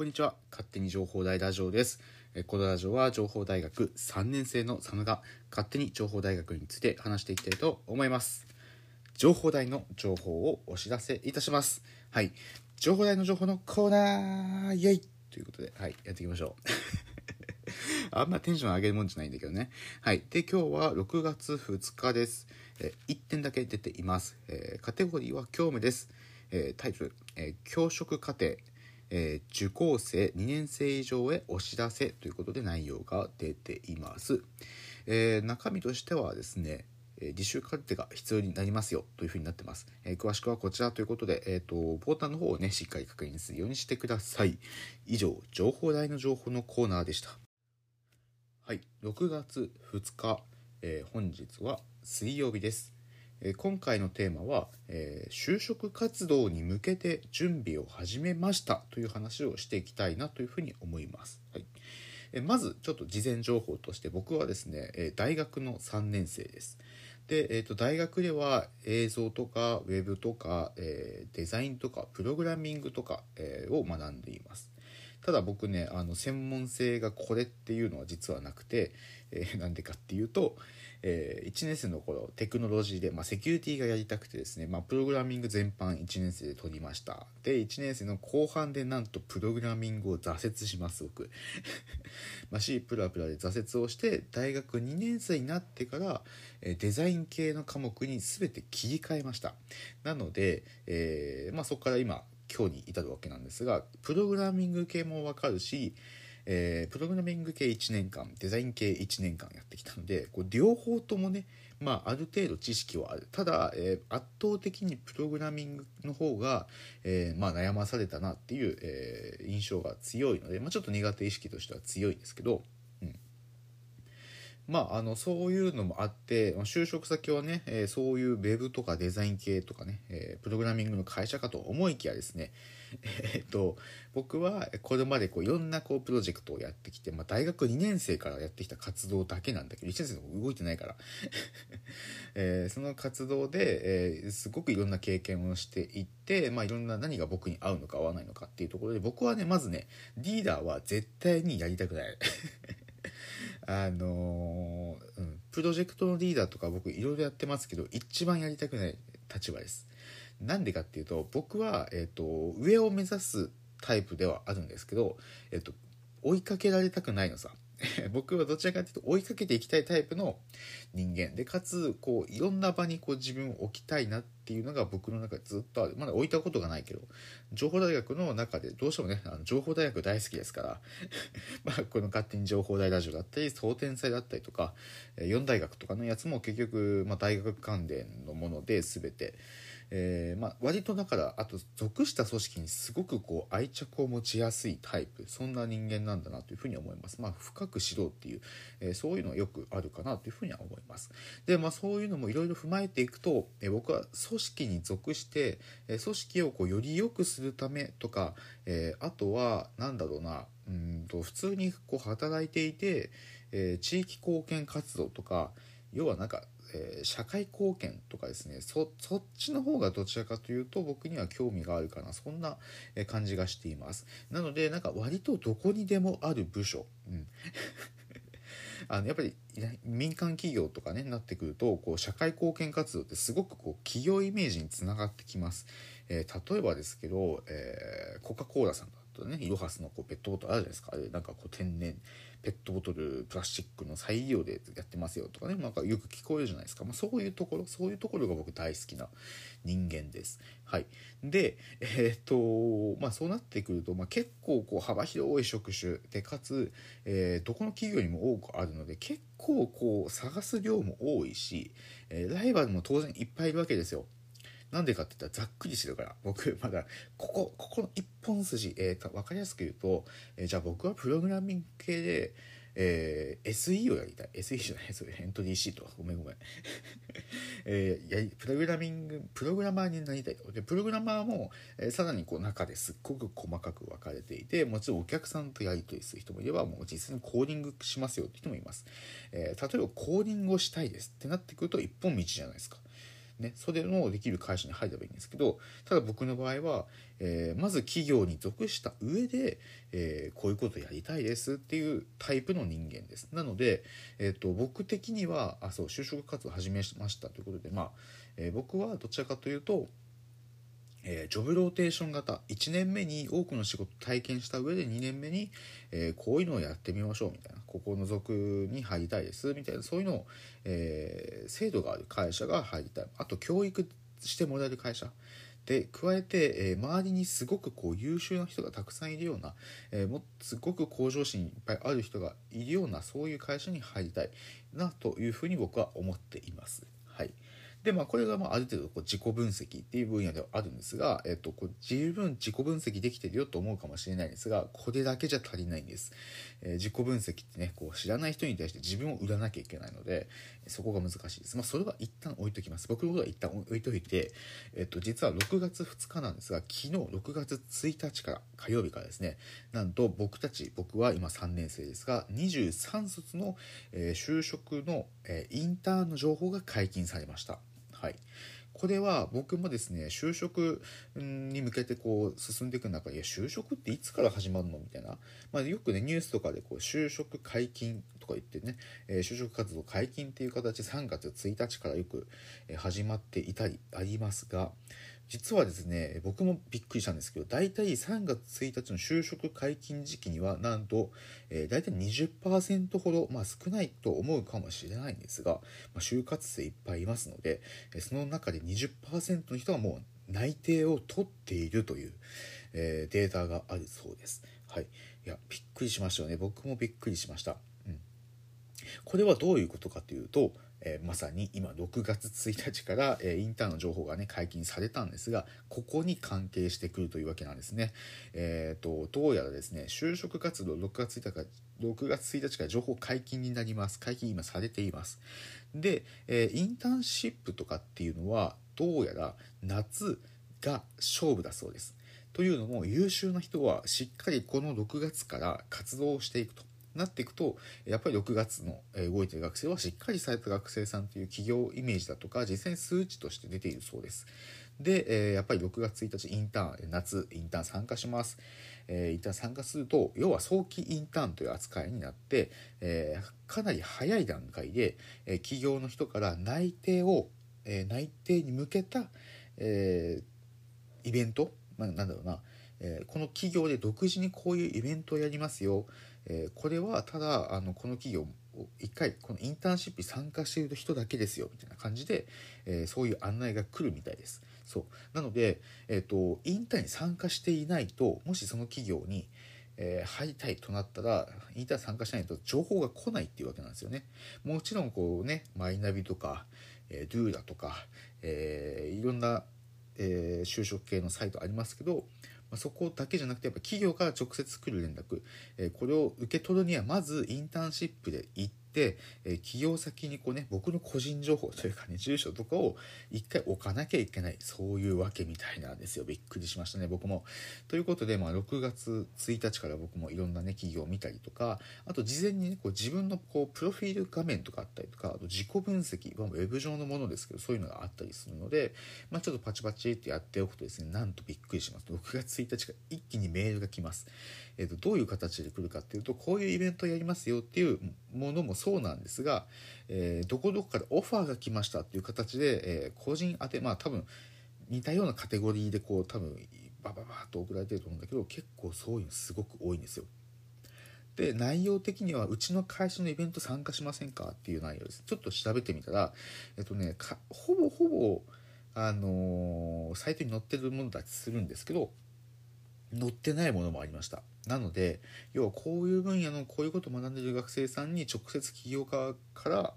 こんにちは。勝手に情報大ラジオです。このラジオは情報大学3年生の佐野が勝手に情報大学について話していきたいと思います。情報大の情報をお知らせいたします。はい。情報大の情報のコーナーイェイということで、はい、やっていきましょう。あんまテンション上げるもんじゃないんだけどね。はい。で、今日は6月2日です。え1点だけ出ています。えカテゴリーは教務です。えタイトル、え教職課程、えー受講生2年生以上へお知らせということで内容が出ています。えー中身としてはですね、えー履修カルテが必要になりますよというふうになってます。えー詳しくはこちらということで、えー、とポータルの方をねしっかり確認するようにしてください。以上情報台の情報のコーナーでした。はい、6月2日、えー本日は水曜日です。え今回のテーマは、えー就職活動に向けて準備を始めましたという話をしていきたいなというふうに思います。はい、えまずちょっと事前情報として僕はですね、え大学の3年生です。で、えー、と大学では映像とかウェブとか、えーデザインとかプログラミングとか、えーを学んでいます。ただ僕ねあの専門性がこれっていうのは実はなくて、えーなんでかっていうと、え1年生の頃テクノロジーで、まあ、セキュリティがやりたくてですね、まあ、プログラミング全般1年生で取りました。で1年生の後半でなんとプログラミングを挫折します僕。まあ C プラプラで挫折をして大学2年生になってからえデザイン系の科目に全て切り替えました。なので、えーまあ、そこから今今日に至るわけなんですがプログラミング系も分かるし、えープログラミング系1年間デザイン系1年間やってきたのでこう両方ともね、まあ、ある程度知識はある。ただ、えー圧倒的にプログラミングの方が、えーまあ、悩まされたなっていう、え印象が強いので、まあ、ちょっと苦手意識としては強いんですけど、まあ、あのそういうのもあってま就職先はね、えーそういうウェブとかデザイン系とかね、えープログラミングの会社かと思いきやですね、えーっと僕はこれまでこういろんなこうプロジェクトをやってきて、まあ、大学2年生からやってきた活動だけなんだけど1年生の動いてないから、えーその活動で、えーすごくいろんな経験をしていって、まあ、いろんな何が僕に合うのか合わないのかっていうところで僕はねまずねリーダーは絶対にやりたくない。あのうん、プロジェクトのリーダーとか僕いろいろやってますけど一番やりたくない立場です。なんでかっていうと僕は、えー、と上を目指すタイプではあるんですけど、えー、と追いかけられたくないのさ。僕はどちらかというと追いかけていきたいタイプの人間でかつこういろんな場にこう自分を置きたいなっていうのが僕の中でずっとある。まだ置いたことがないけど。情報大学の中でどうしてもねあの情報大学大好きですから。まあこの勝手に情報大ラジオだったり総天祭だったりとかえー四大学とかのやつも結局、まあ、大学関連のもので全て。えーまあ、割とだからあと属した組織にすごくこう愛着を持ちやすいタイプそんな人間なんだなというふうに思います。まあ深く知ろうっていう、えーそういうのはよくあるかなというふうには思います。でまあそういうのもいろいろ踏まえていくと、えー僕は組織に属して、えー組織をこうより良くするためとか、えーあとはなんだろうなうんと普通にこう働いていて、えー地域貢献活動とか要はなんかえー社会貢献とかですねそっちの方がどちらかというと僕には興味があるかなそんな感じがしています。なのでなんか割とどこにでもある部署、うん、あのやっぱり民間企業とかねなってくるとこう社会貢献活動ってすごくこう企業イメージにつながってきます、えー例えばですけど、えーコカ・コーラさんだとねイロハスのこうペットボトルあるじゃないですかあれなんかこう天然ペットボトルプラスチックの再利用でやってますよとかねなんかよく聞こえるじゃないですか、まあ、そういうところそういうところが僕大好きな人間です。はい、でえーっとまあそうなってくると、まあ、結構こう幅広い職種でかつ、えーどこの企業にも多くあるので結構こう探す量も多いし、えーライバルも当然いっぱいいるわけですよ。なんでかって言ったらざっくりしてるから。僕まだここここの一本筋、えーと分かりやすく言うと、えーじゃあ僕はプログラミング系で、えー SE をやりたい。SE じゃない。それエントリーシート。ごめんごめん、えーやプログラミングプログラマーになりたい。とでプログラマーも、えーさらにこう中ですっごく細かく分かれていてもちろんお客さんとやり取りする人もいればもう実際にコーディングしますよって人もいます、えー例えばコーディングをしたいですってなってくると一本道じゃないですか。ね、それのできる会社に入ればいいんですけどただ僕の場合は、えー、まず企業に属した上で、えー、こういうことやりたいですっていうタイプの人間です。なので、えーと、僕的にはあそう就職活動を始めましたということで、まあえー、僕はどちらかというとえー、ジョブローテーション型1年目に多くの仕事体験した上で2年目に、えー、こういうのをやってみましょうみたいなここの属に入りたいですみたいなそういうのを、えー、制度がある会社が入りたいあと教育してもらえる会社で加えて、え、周りにすごくこう優秀な人がたくさんいるような、えー、もすごく向上心いっぱいある人がいるようなそういう会社に入りたいなというふうに僕は思っています。でまあこれがまあある程度こう自己分析っていう分野ではあるんですが、えっと、こう十分自己分析できてるよと思うかもしれないんですがこれだけじゃ足りないんです、えー、自己分析ってねこう知らない人に対して自分を売らなきゃいけないのでそこが難しいです。まあ、それは一旦置いときます。僕のことは一旦置いといて、えっと、実は6月2日なんですが、昨日6月1日から火曜日からですね、なんと僕たち、僕は今3年生ですが、23卒の、えー、就職の、えー、インターンの情報が解禁されました。はい。これは僕もですね就職に向けてこう進んでいく中でいや就職っていつから始まるの？みたいな、まあ、よくねニュースとかでこう就職解禁とか言ってね、えー、就職活動解禁っていう形3月1日からよく始まっていたりありますが実はですね僕もびっくりしたんですけど大体3月1日の就職解禁時期にはなんと、えー、大体20%ほど、まあ、少ないと思うかもしれないんですが、まあ、就活生いっぱいいますのでその中で20%の人はもう内定を取っているという、えー、データがあるそうです。はい、いやびっくりしましたよね僕もびっくりしました。うん、これはどういうことかというとえー、まさに今6月1日から、えー、インターンの情報がね解禁されたんですがここに関係してくるというわけなんですね。えーと、どうやらですね就職活動6月1日から6月1日から情報解禁になります解禁今されています。で、えインターンシップとかっていうのはどうやら夏が勝負だそうです。というのも優秀な人はしっかりこの6月から活動をしていくと。なっていくとやっぱり6月の動いてる学生はしっかりされた学生さんという企業イメージだとか実際に数値として出ているそうです。で、えやっぱり6月1日インターン夏インターン参加します。えー、インターン参加すると要は早期インターンという扱いになって、え、かなり早い段階で、え、企業の人から内定を、え内定に向けた、えイベント、まあ、なんだろうな、えこの企業で独自にこういうイベントをやりますよえー、これはただあのこの企業一回このインターンシップに参加している人だけですよみたいな感じで、えー、そういう案内が来るみたいです。そうなので、えーと、インターンに参加していないともしその企業に、えー、入りたいとなったらインターン参加しないと情報が来ないっていうわけなんですよね。もちろんこうねマイナビとか、えー、ドゥーラとか、えー、いろんな、え、就職系のサイトありますけどまそこだけじゃなくてやっぱ企業から直接来る連絡、えこれを受け取るにはまずインターンシップで行って、え企業先にこうね僕の個人情報というかね住所とかを一回置かなきゃいけないそういうわけみたいなんですよびっくりしましたね僕も。ということで、まあ、6月1日から僕もいろんなね企業を見たりとかあと事前にねこう自分のこうプロフィール画面とかあったりとかあと自己分析、まあ、ウェブ上のものですけどそういうのがあったりするので、まあ、ちょっとパチパチってやっておくとですねなんとびっくりします6月1日から一気にメールが来ます。えーと、どういう形で来るかっていうとこういうイベントやりますよっていうものもそうなんですが、えー、どこどこからオファーが来ましたっていう形で、えー、個人宛てまあ多分似たようなカテゴリーでこう多分バババッと送られてると思うんだけど結構そういうのすごく多いんですよ。で内容的にはうちの会社のイベント参加しませんかっていう内容ですちょっと調べてみたらえっとねほぼほぼあのー、サイトに載ってるものだけするんですけど載ってないものもありました。なので要はこういう分野のこういうことを学んでいる学生さんに直接起業家から、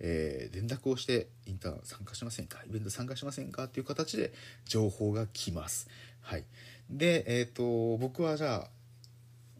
えー、連絡をしてインターン参加しませんか？イベント参加しませんか？っていう形で情報が来ます。はい。でえっ、ー、と僕はじゃあ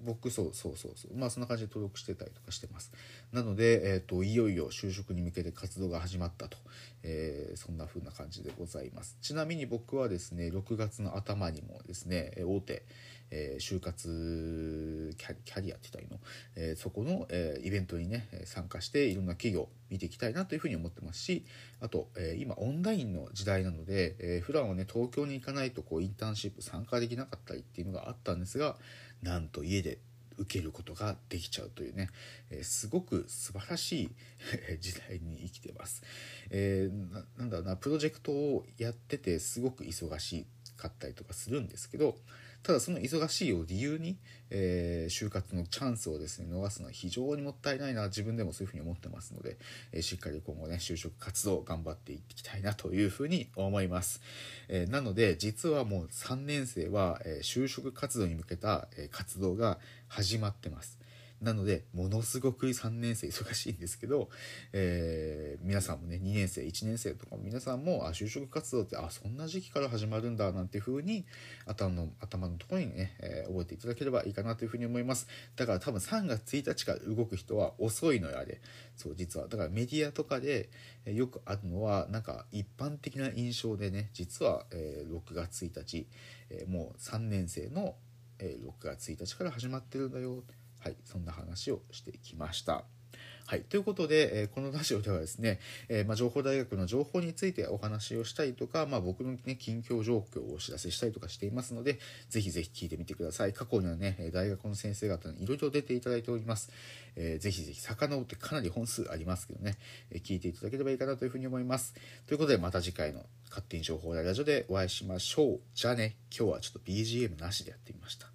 僕そうそうそうそう。まあそんな感じで登録してたりとかしてます。なので、えーと、いよいよ就職に向けて活動が始まったと、えー、そんな風な感じでございます。ちなみに僕はですね6月の頭にもですね大手、えー、就活キャキャリアって言ったらいいの、えー、そこの、え、イベントにね参加していろんな企業見ていきたいなというふうに思ってますしあと、え今オンラインの時代なので、え普段はね東京に行かないとこうインターンシップ参加できなかったりっていうのがあったんですがなんと家で受けることができちゃうというね、えー、すごく素晴らしい時代に生きてます。えー、なんだろうなプロジェクトをやっててすごく忙しかったりとかするんですけどただその忙しいを理由に、えー、就活のチャンスをですね逃すのは非常にもったいないな自分でもそういうふうに思ってますので、えー、しっかり今後ね就職活動頑張っていきたいなというふうに思います、えー、なので実はもう3年生は、え就職活動に向けた、え活動が始まってます。なのでものすごく3年生忙しいんですけど、えー、皆さんもね2年生1年生とか皆さんもあ就職活動ってあそんな時期から始まるんだなんていう風に頭の頭のところにね、えー、覚えていただければいいかなというふうに思います。だから多分3月1日から動く人は遅いのよあれそう実は。だからメディアとかでよくあるのはなんか一般的な印象でね実は、えー、6月1日、え、もう3年生の、え、6月1日から始まってるんだよ。はい、そんな話をしてきました。はい、ということで、えー、このラジオではですね、えー、まあ、情報大学の情報についてお話をしたりとか、まあ、僕の、ね、近況状況をお知らせしたりとかしていますので、ぜひぜひ聞いてみてください。過去にはね、大学の先生方にいろいろ出ていただいております。えー、ぜひぜひ遡ってかなり本数ありますけどね、え聞いていただければいいかなというふうに思います。ということで、また次回の勝手に情報大ラジオでお会いしましょう。じゃあね、今日はちょっと BGM なしでやってみました。